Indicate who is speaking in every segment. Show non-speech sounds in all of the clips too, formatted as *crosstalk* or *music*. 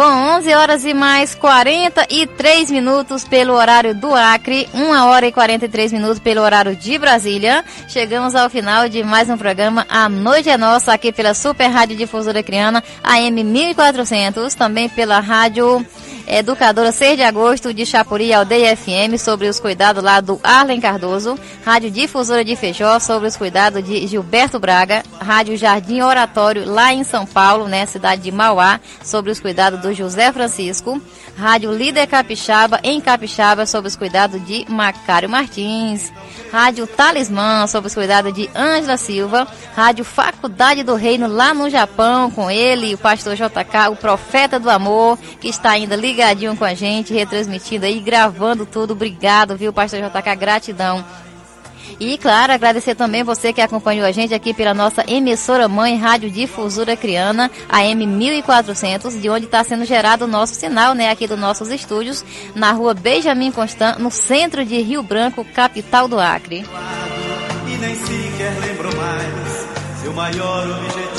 Speaker 1: Bom, 11 horas e mais 43 minutos pelo horário do Acre, 1 hora e 43 minutos pelo horário de Brasília. Chegamos ao final de mais um programa A Noite é Nossa, aqui pela Super Rádio Difusora Criana, AM 1400, também pela Rádio Educadora 6 de agosto de Chapuri Aldeia FM sobre os cuidados lá do Arlen Cardoso, Rádio Difusora de Feijó sobre os cuidados de Gilberto Braga, Rádio Jardim Oratório lá em São Paulo, né, cidade de Mauá, sobre os cuidados do José Francisco, Rádio Líder Capixaba em Capixaba sobre os cuidados de Macário Martins, Rádio Talismã sobre os cuidados de Ângela Silva, Rádio Faculdade do Reino lá no Japão com ele, o pastor JK, o profeta do amor, que está ainda ligadinho com a gente, retransmitindo aí, gravando tudo. Obrigado, viu, Pastor JK? Gratidão. E, claro, agradecer também você que acompanhou a gente aqui pela nossa emissora mãe Rádio Difusora Criana, AM 1400, de onde está sendo gerado o nosso sinal, né, aqui dos nossos estúdios, na rua Benjamin Constant, no centro de Rio Branco, capital do Acre. E nem sequer lembro mais seu maior objetivo.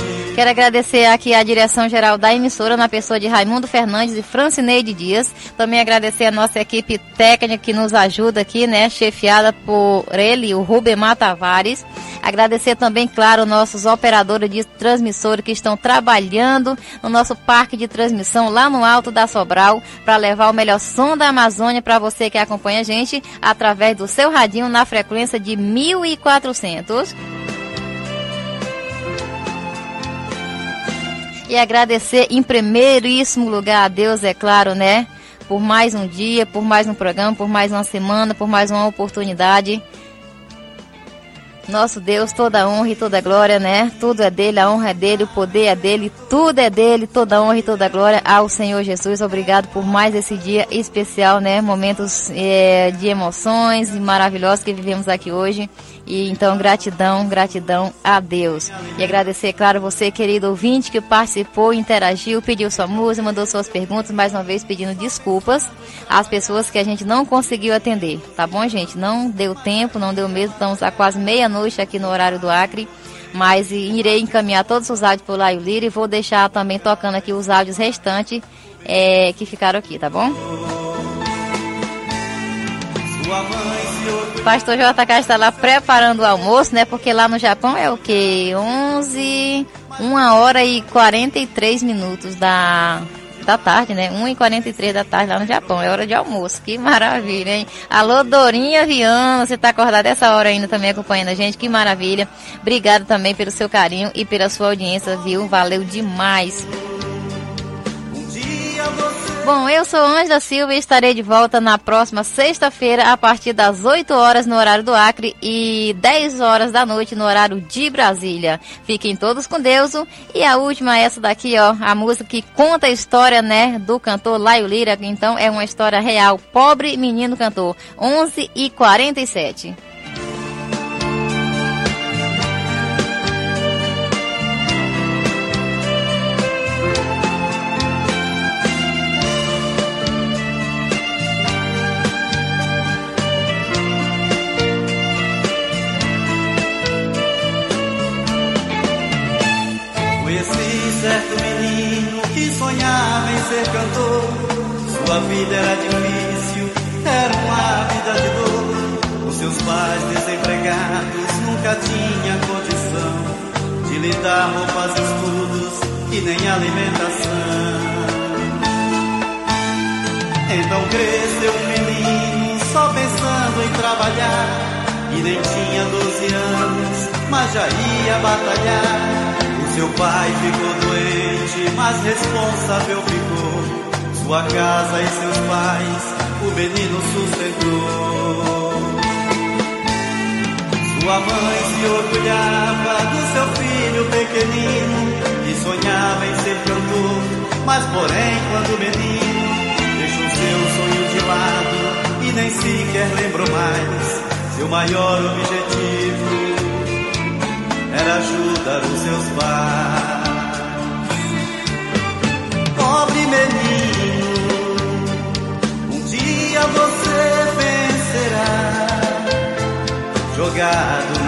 Speaker 1: Quero agradecer aqui a direção geral da emissora, na pessoa de Raimundo Fernandes e Francineide Dias. Também agradecer a nossa equipe técnica que nos ajuda aqui, né? Chefiada por ele, o Rubemar Tavares. Agradecer também, claro, nossos operadores de transmissora que estão trabalhando no nosso parque de transmissão lá no alto da Sobral para levar o melhor som da Amazônia para você que acompanha a gente através do seu radinho na frequência de 1400. E agradecer em primeiríssimo lugar a Deus, é claro, né? Por mais um dia, por mais um programa, por mais uma semana, por mais uma oportunidade. Nosso Deus, toda honra e toda glória, né? Tudo é dele, a honra é dele, o poder é dele, tudo é dele, toda honra e toda glória ao Senhor Jesus. Obrigado por mais esse dia especial, né? Momentos é, de emoções maravilhosos que vivemos aqui hoje. E então, gratidão, gratidão a Deus. E agradecer, claro, você, querido ouvinte, que participou, interagiu, pediu sua música, mandou suas perguntas, mais uma vez pedindo desculpas às pessoas que a gente não conseguiu atender. Tá bom, gente? Não deu tempo, não deu mesmo. Estamos há quase meia-noite aqui no horário do Acre. Mas irei encaminhar todos os áudios por Laio Lira e vou deixar também tocando aqui os áudios restantes é, que ficaram aqui, tá bom? Pastor JK está lá preparando o almoço, né? Porque lá no Japão é o que? 11, 1 hora e 43 minutos da, da tarde, né? 1 e 43 da tarde lá no Japão. É hora de almoço. Que maravilha, hein? Alô, Dorinha Viana, você está acordada essa hora ainda também acompanhando a gente. Que maravilha. Obrigado também pelo seu carinho e pela sua audiência, viu? Valeu demais. Bom, eu sou Ângela Silva e estarei de volta na próxima sexta-feira a partir das 8 horas no horário do Acre e 10 horas da noite no horário de Brasília. Fiquem todos com Deus. E a última é essa daqui, ó, a música que conta a história, né, do cantor Laio Lira, então é uma história real. Pobre menino cantor, 11 e 47.
Speaker 2: Vida era difícil, era uma vida de dor. Os seus pais desempregados nunca tinham condição de lhe dar roupas, estudos e nem alimentação. Então cresceu um menino só pensando em trabalhar. E nem tinha 12 anos, mas já ia batalhar. O seu pai ficou doente, mas responsável ficou. Sua casa e seus pais, o menino sustentou. Sua mãe se orgulhava do seu filho pequenino e sonhava em ser cantor. Mas porém, quando menino deixou seu sonho de lado e nem sequer lembrou mais seu maior objetivo era ajudar os seus pais. Pobre menino, jogado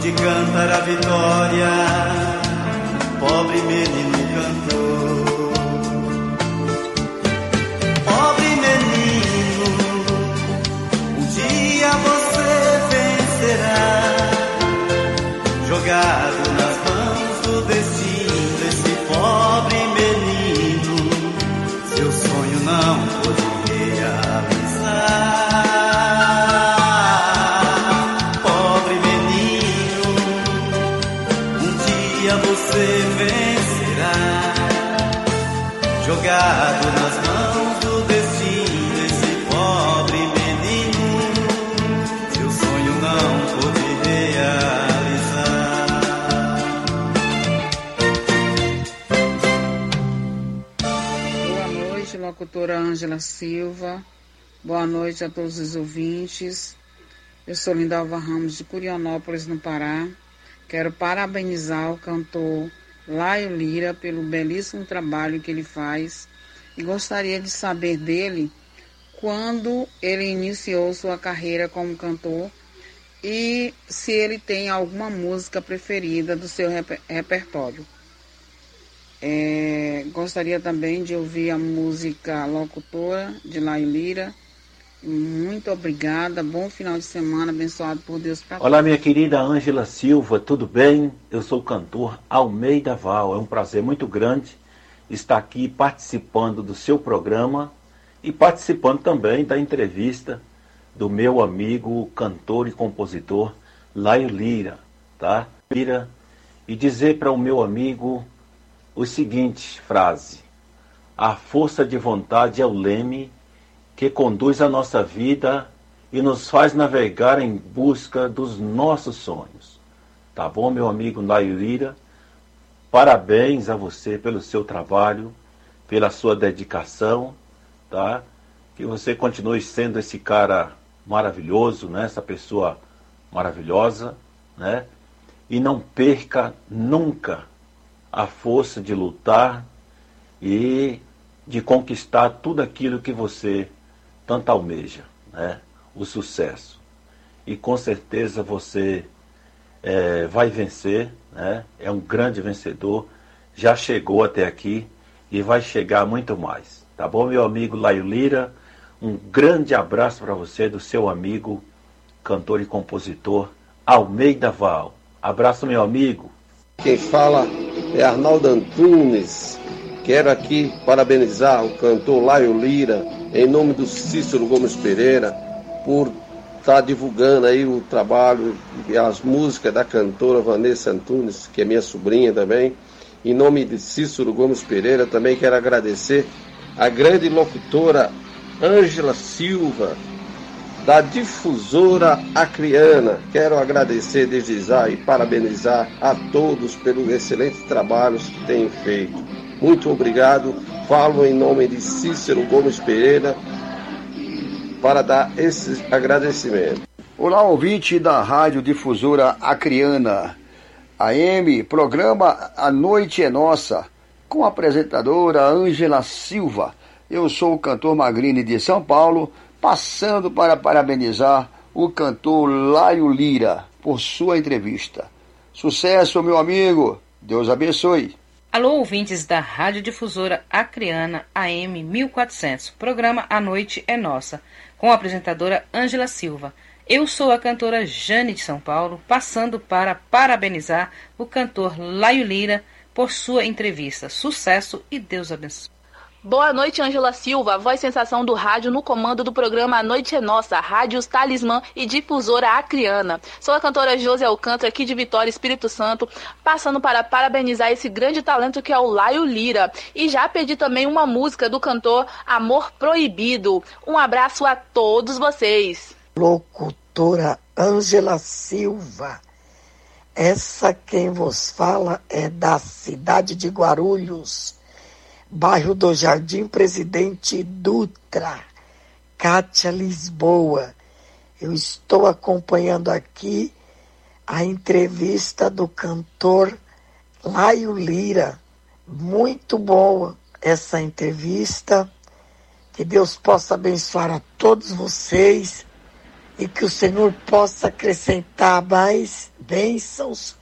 Speaker 2: Pode cantar a vitória, pobre menino
Speaker 3: locutora Ângela Silva. Boa noite a todos os ouvintes. Eu sou Lindalva Ramos de Curionópolis, no Pará. Quero parabenizar o cantor Laio Lira pelo belíssimo trabalho que ele faz e gostaria de saber dele quando ele iniciou sua carreira como cantor e se ele tem alguma música preferida do seu reper- repertório. É, gostaria também de ouvir a música Locutora de Laio Lira. Muito obrigada. Bom final de semana, abençoado por Deus para
Speaker 4: Olá, minha querida Ângela Silva, tudo bem? Eu sou o cantor Almeida Val. É um prazer muito grande estar aqui participando do seu programa e participando também da entrevista do meu amigo cantor e compositor Laio Lira, tá? Lira, e dizer para o meu amigo o seguinte frase: A força de vontade é o leme que conduz a nossa vida e nos faz navegar em busca dos nossos sonhos. Tá bom, meu amigo Laio Lira? Parabéns a você pelo seu trabalho, pela sua dedicação, tá? Que você continue sendo esse cara maravilhoso, né? Essa pessoa maravilhosa, né? E não perca nunca a força de lutar e de conquistar tudo aquilo que você tanto almeja, né? O sucesso. E com certeza você é, vai vencer, né? É um grande vencedor, já chegou até aqui e vai chegar muito mais. Tá bom, meu amigo Laio Lira? Um grande abraço para você do seu amigo, cantor e compositor Almeida Val. Abraço, meu amigo.
Speaker 5: Quem fala é Arnaldo Antunes. Quero aqui parabenizar o cantor Laio Lira, em nome do Cícero Gomes Pereira, por estar divulgando aí o trabalho e as músicas da cantora Vanessa Antunes, que é minha sobrinha também. Em nome de Cícero Gomes Pereira, também quero agradecer a grande locutora Ângela Silva, da difusora Acriana. Quero agradecer desde e parabenizar a todos pelos excelentes trabalhos que têm feito. Muito obrigado. Falo em nome de Cícero Gomes Pereira para dar esse agradecimento.
Speaker 6: Olá, ouvinte da Rádio Difusora Acriana. AM, programa A Noite é Nossa, com a apresentadora Ângela Silva. Eu sou o cantor Magrini de São Paulo, passando para parabenizar o cantor Laio Lira por sua entrevista. Sucesso, meu amigo. Deus abençoe.
Speaker 7: Alô, ouvintes da Rádio Difusora Acriana AM 1400. Programa A Noite é Nossa, com a apresentadora Ângela Silva. Eu sou a cantora Jane de São Paulo, passando para parabenizar o cantor Laio Lira por sua entrevista. Sucesso e Deus abençoe.
Speaker 8: Boa noite, Angela Silva, voz sensação do rádio no comando do programa A Noite é Nossa, Rádios Talismã e difusora acriana. Sou a cantora José Alcântara, aqui de Vitória, Espírito Santo, passando para parabenizar esse grande talento que é o Laio Lira. E já pedi também uma música do cantor Amor Proibido. Um abraço a todos vocês.
Speaker 9: Locutora Angela Silva. Essa quem vos fala é da cidade de Guarulhos bairro do Jardim Presidente Dutra, Cátia Lisboa. Eu estou acompanhando aqui a entrevista do cantor Laio Lira. Muito boa essa entrevista. Que Deus possa abençoar a todos vocês e que o Senhor possa acrescentar mais bênçãos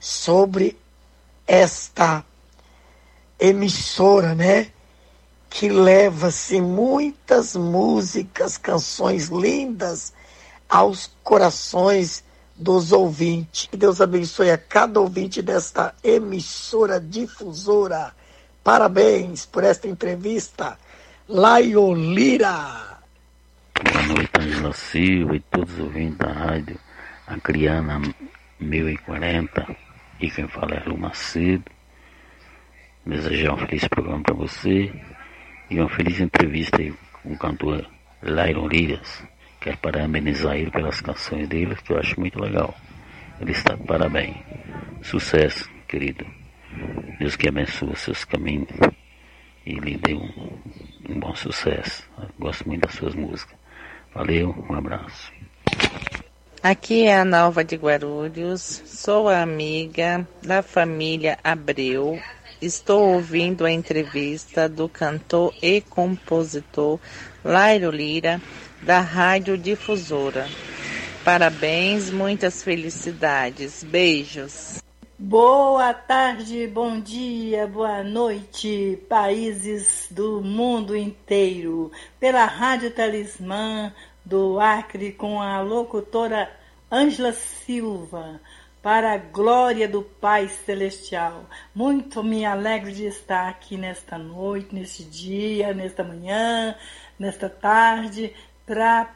Speaker 9: sobre esta emissora, né? Que leva-se muitas músicas, canções lindas aos corações dos ouvintes. Que Deus abençoe a cada ouvinte desta emissora difusora. Parabéns por esta entrevista. Laiolira.
Speaker 10: Boa noite, Angela Silva e todos os ouvintes da rádio Acriana 1040. E quem fala é Lu Macedo desejar um feliz programa para você e uma feliz entrevista aí com o cantor Lyron Liras. Quero parabenizar ele pelas canções dele, que eu acho muito legal. Ele está de parabéns. Sucesso, querido. Deus que abençoe seus caminhos e lhe dê um, um bom sucesso. Eu gosto muito das suas músicas. Valeu, um abraço.
Speaker 11: Aqui é a Nova de Guarulhos, sou amiga da família Abreu Estou ouvindo a entrevista do cantor e compositor Lairo Lira, da Rádio Difusora. Parabéns, muitas felicidades. Beijos.
Speaker 12: Boa tarde, bom dia, boa noite, países do mundo inteiro. Pela Rádio Talismã do Acre com a locutora Ângela Silva para a glória do Pai Celestial. Muito me alegro de estar aqui nesta noite, neste dia, nesta manhã, nesta tarde, para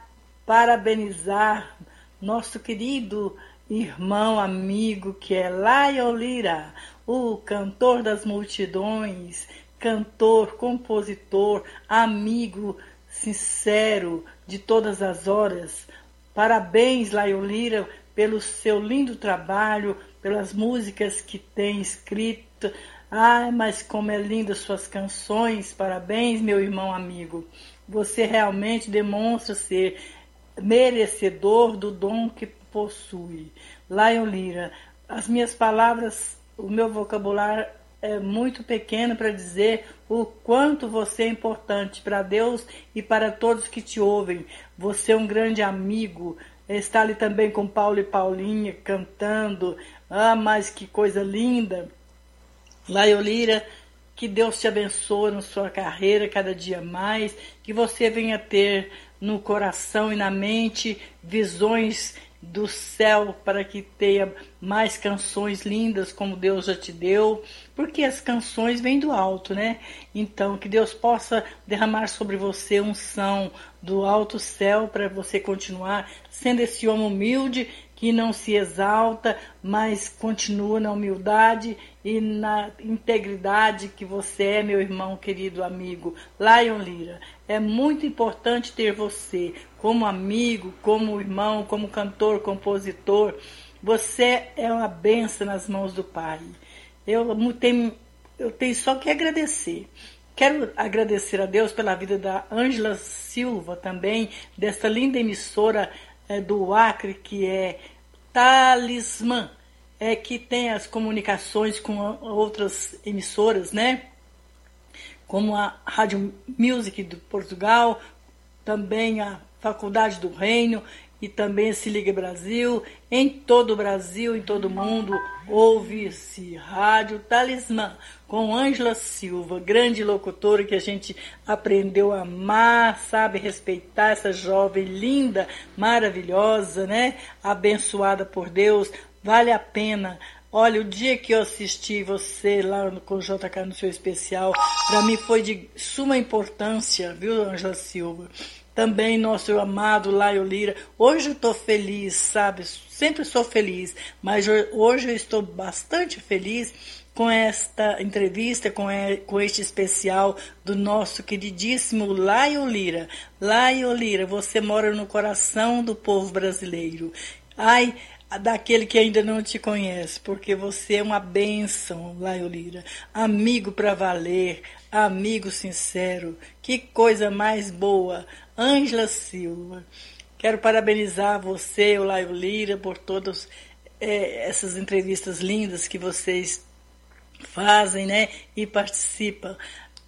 Speaker 12: parabenizar nosso querido irmão, amigo, que é Laio Lira, o cantor das multidões, cantor, compositor, amigo sincero de todas as horas. Parabéns, Laio Lira, pelo seu lindo trabalho, pelas músicas que tem escrito. Ai, mas como é linda suas canções. Parabéns, meu irmão amigo. Você realmente demonstra ser merecedor do dom que possui. Lion Lira, as minhas palavras, o meu vocabulário é muito pequeno para dizer o quanto você é importante para Deus e para todos que te ouvem. Você é um grande amigo, Está ali também com Paulo e Paulinha cantando. Ah, mas que coisa linda. Laiolira, que Deus te abençoe na sua carreira cada dia mais, que você venha ter no coração e na mente visões do céu para que tenha mais canções lindas como Deus já te deu, porque as canções vêm do alto, né? Então, que Deus possa derramar sobre você unção do alto céu para você continuar sendo esse homem humilde que não se exalta, mas continua na humildade e na integridade que você é, meu irmão querido amigo. Lion Lira, é muito importante ter você como amigo, como irmão, como cantor, compositor. Você é uma benção nas mãos do Pai. Eu tenho, eu tenho só que agradecer. Quero agradecer a Deus pela vida da Ângela Silva também, dessa linda emissora é, do Acre, que é Talismã, é, que tem as comunicações com outras emissoras, né? Como a Rádio Music de Portugal, também a Faculdade do Reino e também se Liga Brasil. Em todo o Brasil, em todo o mundo, ouve-se Rádio Talismã com Ângela Silva, grande locutora que a gente aprendeu a amar, sabe respeitar essa jovem linda, maravilhosa, né? Abençoada por Deus. Vale a pena Olha, o dia que eu assisti você lá com o JK no seu especial, para mim foi de suma importância, viu, Ângela Silva? Também nosso amado Laio Lira. Hoje eu estou feliz, sabe? Sempre sou feliz, mas hoje eu estou bastante feliz com esta entrevista, com, com este especial do nosso queridíssimo Laio Lira. Laio Lira, você mora no coração do povo brasileiro. Ai, daquele que ainda não te conhece, porque você é uma bênção, Laio Lira. Amigo para valer, amigo sincero. Que coisa mais boa. Ângela Silva. Quero parabenizar você, Laio Lira, por todas é, essas entrevistas lindas que vocês fazem, né? E participam.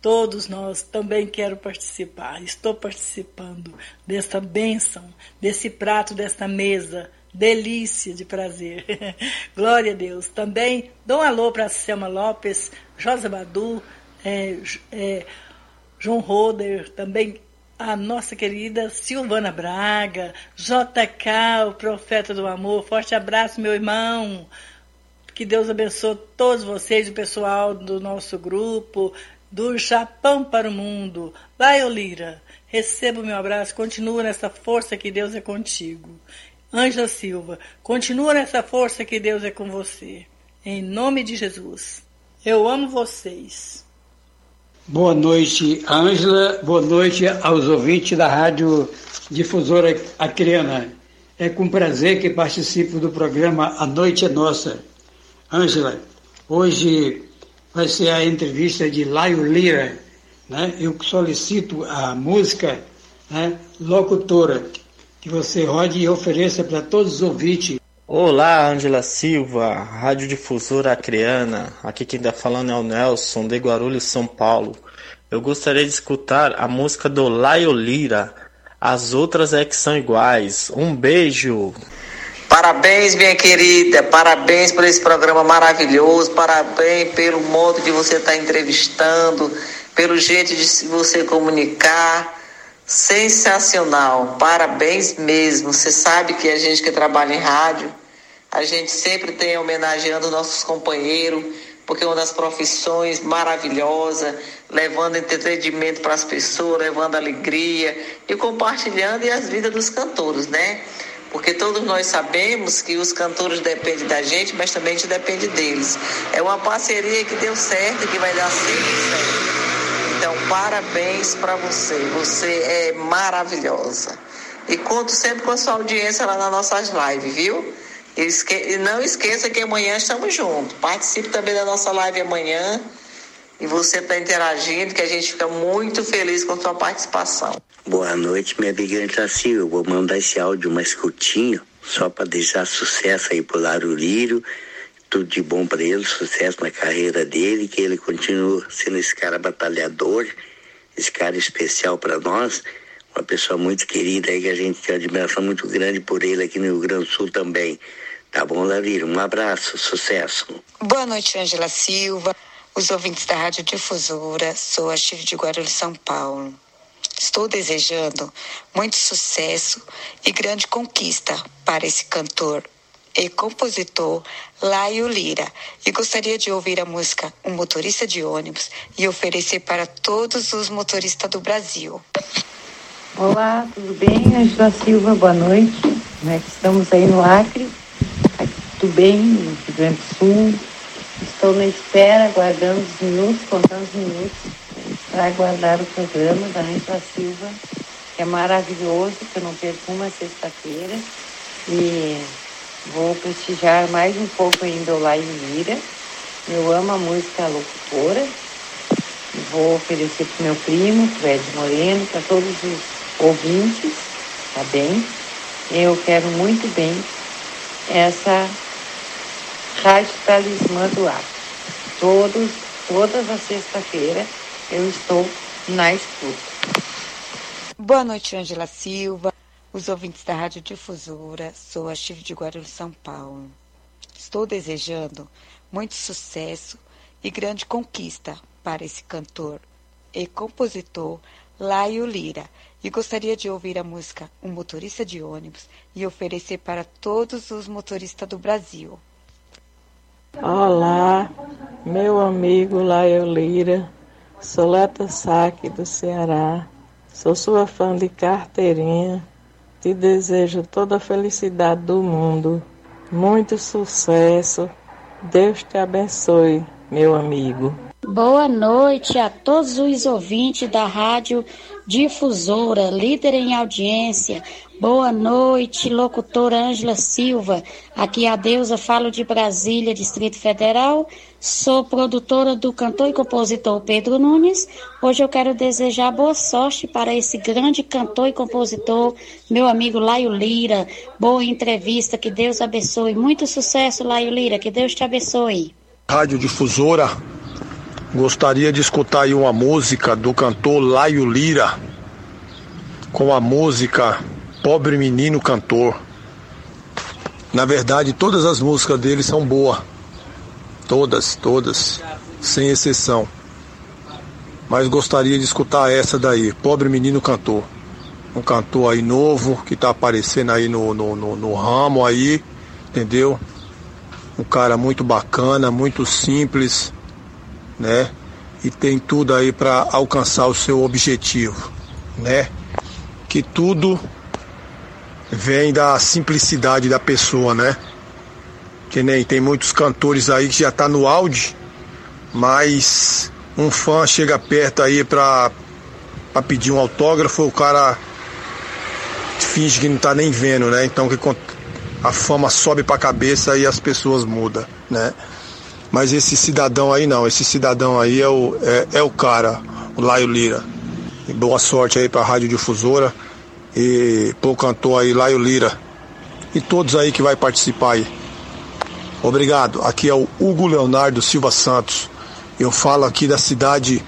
Speaker 12: Todos nós também quero participar. Estou participando desta bênção, desse prato, desta mesa. Delícia de prazer. *laughs* Glória a Deus. Também dou um alô para Selma Lopes, Josa Badu, é, é, João Roder, também a nossa querida Silvana Braga, JK, o profeta do amor. Forte abraço, meu irmão. Que Deus abençoe todos vocês, o pessoal do nosso grupo, do Japão para o mundo. Vai, Olira, receba o meu abraço, continua nessa força que Deus é contigo. Ângela Silva, continua nessa força que Deus é com você. Em nome de Jesus. Eu amo vocês.
Speaker 13: Boa noite, Ângela. Boa noite aos ouvintes da Rádio Difusora Acreana. É com prazer que participo do programa A Noite é Nossa. Ângela, hoje vai ser a entrevista de Laio Lira. Né? Eu solicito a música né, locutora, que você rode e ofereça para todos os ouvintes.
Speaker 14: Olá, Ângela Silva, Rádio Difusora Acreana. Aqui quem está falando é o Nelson, de Guarulhos, São Paulo. Eu gostaria de escutar a música do Laio Lira. As outras é que são iguais. Um beijo.
Speaker 15: Parabéns, minha querida. Parabéns por esse programa maravilhoso. Parabéns pelo modo de você estar tá entrevistando, pelo jeito de você comunicar. Sensacional. Parabéns mesmo. Você sabe que a gente que trabalha em rádio, a gente sempre tem homenageando nossos companheiros, porque é uma das profissões maravilhosas, levando entretenimento para as pessoas, levando alegria e compartilhando e as vidas dos cantores, né? Porque todos nós sabemos que os cantores dependem da gente, mas também a gente depende deles. É uma parceria que deu certo e que vai dar sempre certo. Então, parabéns para você. Você é maravilhosa. E conto sempre com a sua audiência lá nas nossas lives, viu? E não esqueça que amanhã estamos juntos. Participe também da nossa live amanhã. E você está interagindo, que a gente fica muito feliz com a sua participação.
Speaker 16: Boa noite, minha amiga Silva. Vou mandar esse áudio mais curtinho, só para deixar sucesso aí pro Larulírio. Tudo de bom para ele, sucesso na carreira dele, que ele continue sendo esse cara batalhador, esse cara especial para nós uma pessoa muito querida aí que a gente tem uma admiração muito grande por ele aqui no Rio Grande do Sul também. Tá bom, Lavira? Um abraço, sucesso.
Speaker 17: Boa noite, Angela Silva, os ouvintes da Rádio Difusora. Sou a Chile de Guarulhos, São Paulo. Estou desejando muito sucesso e grande conquista para esse cantor e compositor Laio Lira e gostaria de ouvir a música Um Motorista de Ônibus e oferecer para todos os motoristas do Brasil.
Speaker 18: Olá, tudo bem? Angela Silva, boa noite. Né? Estamos aí no Acre, tudo bem, no Rio Grande do Sul. Estou na espera, aguardando os minutos, contando os minutos, para aguardar o programa da Angela Silva, que é maravilhoso, que eu não perco uma sexta-feira. E vou prestigiar mais um pouco ainda o Lai Mira. Eu amo a música locutora. Vou oferecer para meu primo, o Ed Moreno, para todos os ouvintes, tá bem? Eu quero muito bem essa Rádio Talismã do Ar. Todos, todas as sexta-feira eu estou na escuta.
Speaker 17: Boa noite, Angela Silva, os ouvintes da Rádio Difusora. Sou a Chive de Guarulhos, São Paulo. Estou desejando muito sucesso e grande conquista para esse cantor e compositor Laio Lira e gostaria de ouvir a música Um Motorista de Ônibus e oferecer para todos os motoristas do Brasil.
Speaker 11: Olá, meu amigo Laio Lira, Soleta Saque do Ceará. Sou sua fã de carteirinha. Te desejo toda a felicidade do mundo, muito sucesso. Deus te abençoe, meu amigo.
Speaker 19: Boa noite a todos os ouvintes da Rádio Difusora, líder em audiência. Boa noite, locutora Ângela Silva. Aqui a Deusa, falo de Brasília, Distrito Federal. Sou produtora do cantor e compositor Pedro Nunes. Hoje eu quero desejar boa sorte para esse grande cantor e compositor, meu amigo Laio Lira. Boa entrevista, que Deus abençoe. Muito sucesso, Laio Lira, que Deus te abençoe.
Speaker 20: Rádio Difusora, gostaria de escutar aí uma música do cantor Laio Lira, com a música Pobre Menino Cantor. Na verdade, todas as músicas dele são boas. Todas, todas, sem exceção. Mas gostaria de escutar essa daí, Pobre Menino Cantor. Um cantor aí novo, que tá aparecendo aí no, no, no, no ramo aí, entendeu? Um cara muito bacana, muito simples, né? E tem tudo aí para alcançar o seu objetivo, né? Que tudo vem da simplicidade da pessoa, né? Que nem tem muitos cantores aí que já tá no áudio, mas um fã chega perto aí pra, pra pedir um autógrafo, o cara finge que não tá nem vendo, né? Então que a fama sobe pra cabeça e as pessoas mudam, né? Mas esse cidadão aí não, esse cidadão aí é o, é, é o cara, o Laio Lira. E boa sorte aí pra Rádio Difusora e pro cantor aí, Laio Lira. E todos aí que vai participar aí. Obrigado. Aqui é o Hugo Leonardo Silva Santos. Eu falo aqui da cidade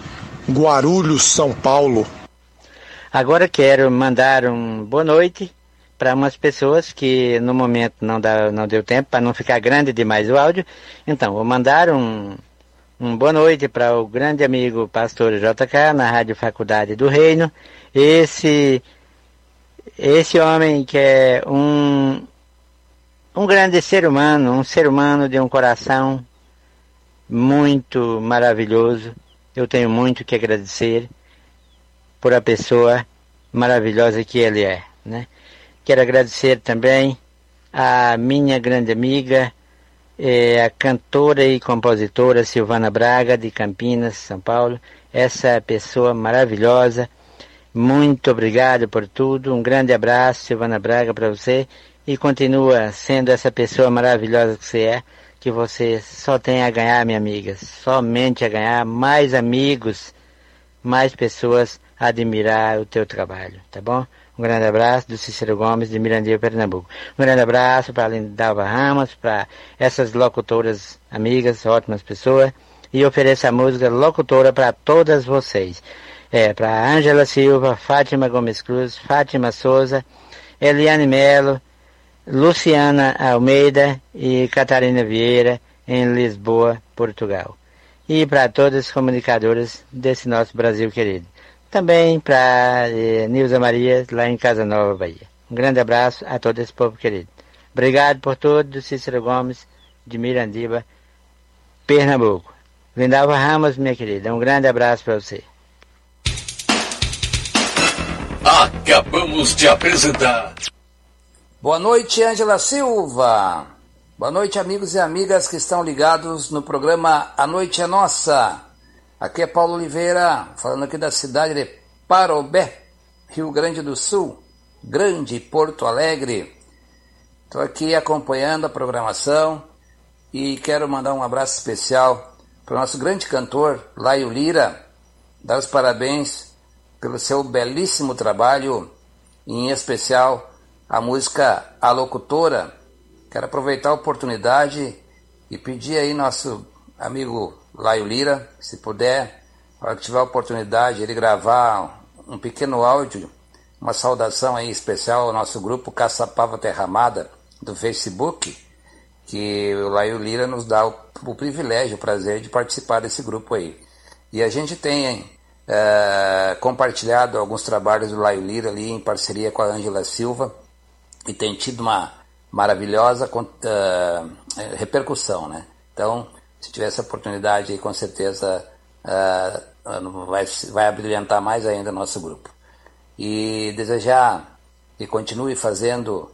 Speaker 20: Guarulhos, São Paulo.
Speaker 21: Agora quero mandar um boa noite para umas pessoas que no momento não, dá, não deu tempo para não ficar grande demais o áudio. Então, vou mandar um, um boa noite para o grande amigo pastor JK na Rádio Faculdade do Reino. Esse esse homem que é um, um grande ser humano, um ser humano de um coração muito maravilhoso. Eu tenho muito que agradecer por a pessoa maravilhosa que ele é, né? Quero agradecer também a minha grande amiga, eh, a cantora e compositora Silvana Braga, de Campinas, São Paulo. Essa pessoa maravilhosa muito obrigado por tudo. Um grande abraço, Silvana Braga, para você. E continua sendo essa pessoa maravilhosa que você é, que você só tem a ganhar, minha amiga. Somente a ganhar mais amigos, mais pessoas a admirar o teu trabalho, tá bom? Um grande abraço do Cícero Gomes de Mirandinha, Pernambuco. Um grande abraço para a Lindalva Ramos, para essas locutoras amigas, ótimas pessoas. E ofereço a música locutora para todas vocês é, para Ângela Silva, Fátima Gomes Cruz, Fátima Souza, Eliane Melo, Luciana Almeida e Catarina Vieira, em Lisboa, Portugal. E para todas as comunicadoras desse nosso Brasil querido. Também para eh, Nilza Maria, lá em Casa Nova, Bahia. Um grande abraço a todo esse povo querido. Obrigado por tudo, Cícero Gomes, de Mirandiba, Pernambuco. Lindalva Ramos, minha querida, um grande abraço para você.
Speaker 22: Acabamos de apresentar.
Speaker 23: Boa noite, Ângela Silva. Boa noite, amigos e amigas que estão ligados no programa A Noite é Nossa. Aqui é Paulo Oliveira, falando aqui da cidade de Parobé, Rio Grande do Sul, Grande Porto Alegre. Estou aqui acompanhando a programação e quero mandar um abraço especial para o nosso grande cantor, Laio Lira, dar os parabéns pelo seu belíssimo trabalho, em especial a música A Locutora. Quero aproveitar a oportunidade e pedir aí nosso amigo Laio Lira, se puder, para que tiver a oportunidade, ele gravar um pequeno áudio, uma saudação aí especial ao nosso grupo Caçapava Terramada do Facebook, que o Laio Lira nos dá o, o privilégio, o prazer de participar desse grupo aí. E a gente tem hein, é, compartilhado alguns trabalhos do Laio Lira ali em parceria com a Ângela Silva e tem tido uma maravilhosa uh, repercussão, né? Então, se tiver essa oportunidade com certeza uh, vai, vai abrilhantar mais ainda nosso grupo. E desejar que continue fazendo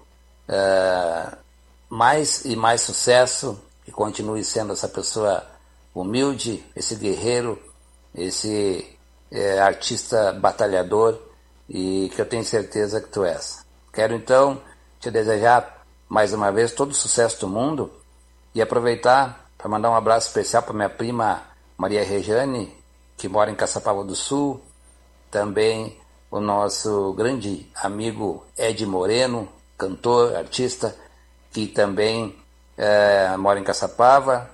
Speaker 23: uh, mais e mais sucesso, que continue sendo essa pessoa humilde, esse guerreiro, esse é, artista batalhador e que eu tenho certeza que tu és. Quero então te desejar mais uma vez todo o sucesso do mundo e aproveitar para mandar um abraço especial para minha prima Maria Rejane, que mora em Caçapava do Sul, também o nosso grande amigo Ed Moreno, cantor, artista, que também é, mora em Caçapava,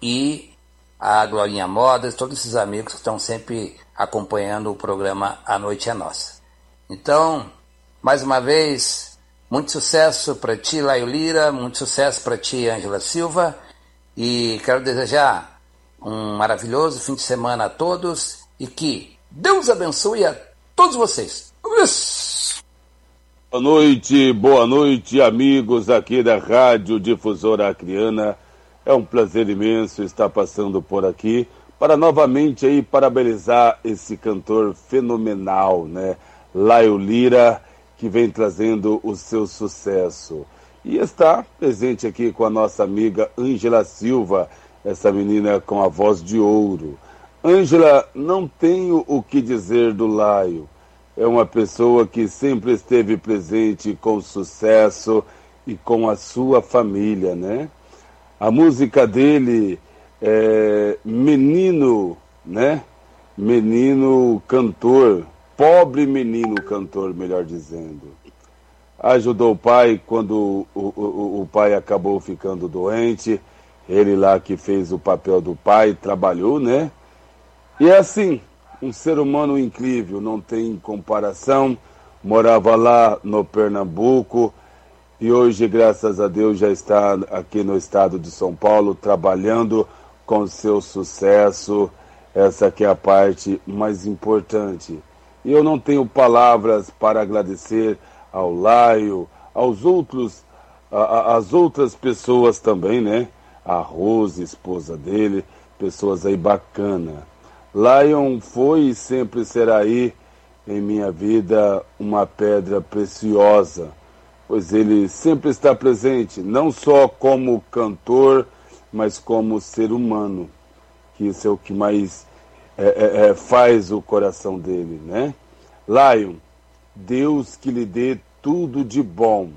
Speaker 23: e a Glorinha Modas, todos esses amigos que estão sempre acompanhando o programa A Noite é Nossa. Então, mais uma vez, muito sucesso para ti, Laio Lira, muito sucesso para ti, Ângela Silva, e quero desejar um maravilhoso fim de semana a todos e que Deus abençoe a todos vocês.
Speaker 24: Boa noite, boa noite, amigos aqui da Rádio Difusora Acriana. É um prazer imenso estar passando por aqui para novamente aí parabenizar esse cantor fenomenal, né? Laio Lira, que vem trazendo o seu sucesso. E está presente aqui com a nossa amiga Ângela Silva, essa menina com a voz de ouro. Ângela, não tenho o que dizer do Laio. É uma pessoa que sempre esteve presente com sucesso e com a sua família, né? A música dele é, menino, né? Menino cantor, pobre menino cantor, melhor dizendo. Ajudou o pai quando o, o, o pai acabou ficando doente. Ele lá que fez o papel do pai, trabalhou, né? E é assim, um ser humano incrível, não tem comparação. Morava lá no Pernambuco e hoje, graças a Deus, já está aqui no estado de São Paulo trabalhando com seu sucesso. Essa que é a parte mais importante. E eu não tenho palavras para agradecer ao Laio, aos outros, as outras pessoas também, né? A Rose, esposa dele, pessoas aí bacana. Lion foi e sempre será aí em minha vida uma pedra preciosa, pois ele sempre está presente, não só como cantor, mas como ser humano, que isso é o que mais é, é, é, faz o coração dele, né? Lion, Deus que lhe dê tudo de bom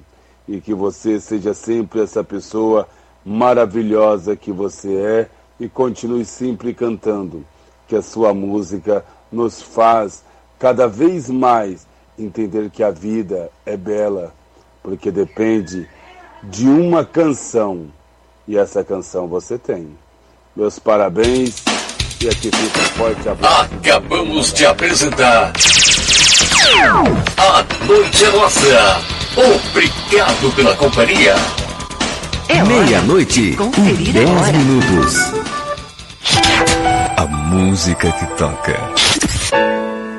Speaker 24: e que você seja sempre essa pessoa maravilhosa que você é e continue sempre cantando, que a sua música nos faz cada vez mais entender que a vida é bela, porque depende de uma canção e essa canção você tem. Meus parabéns e aqui fica um forte abraço.
Speaker 25: Acabamos de apresentar A Noite é Nossa. Obrigado pela companhia.
Speaker 22: É Meia-noite e dez minutos. A música que toca.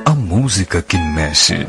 Speaker 22: A música que mexe.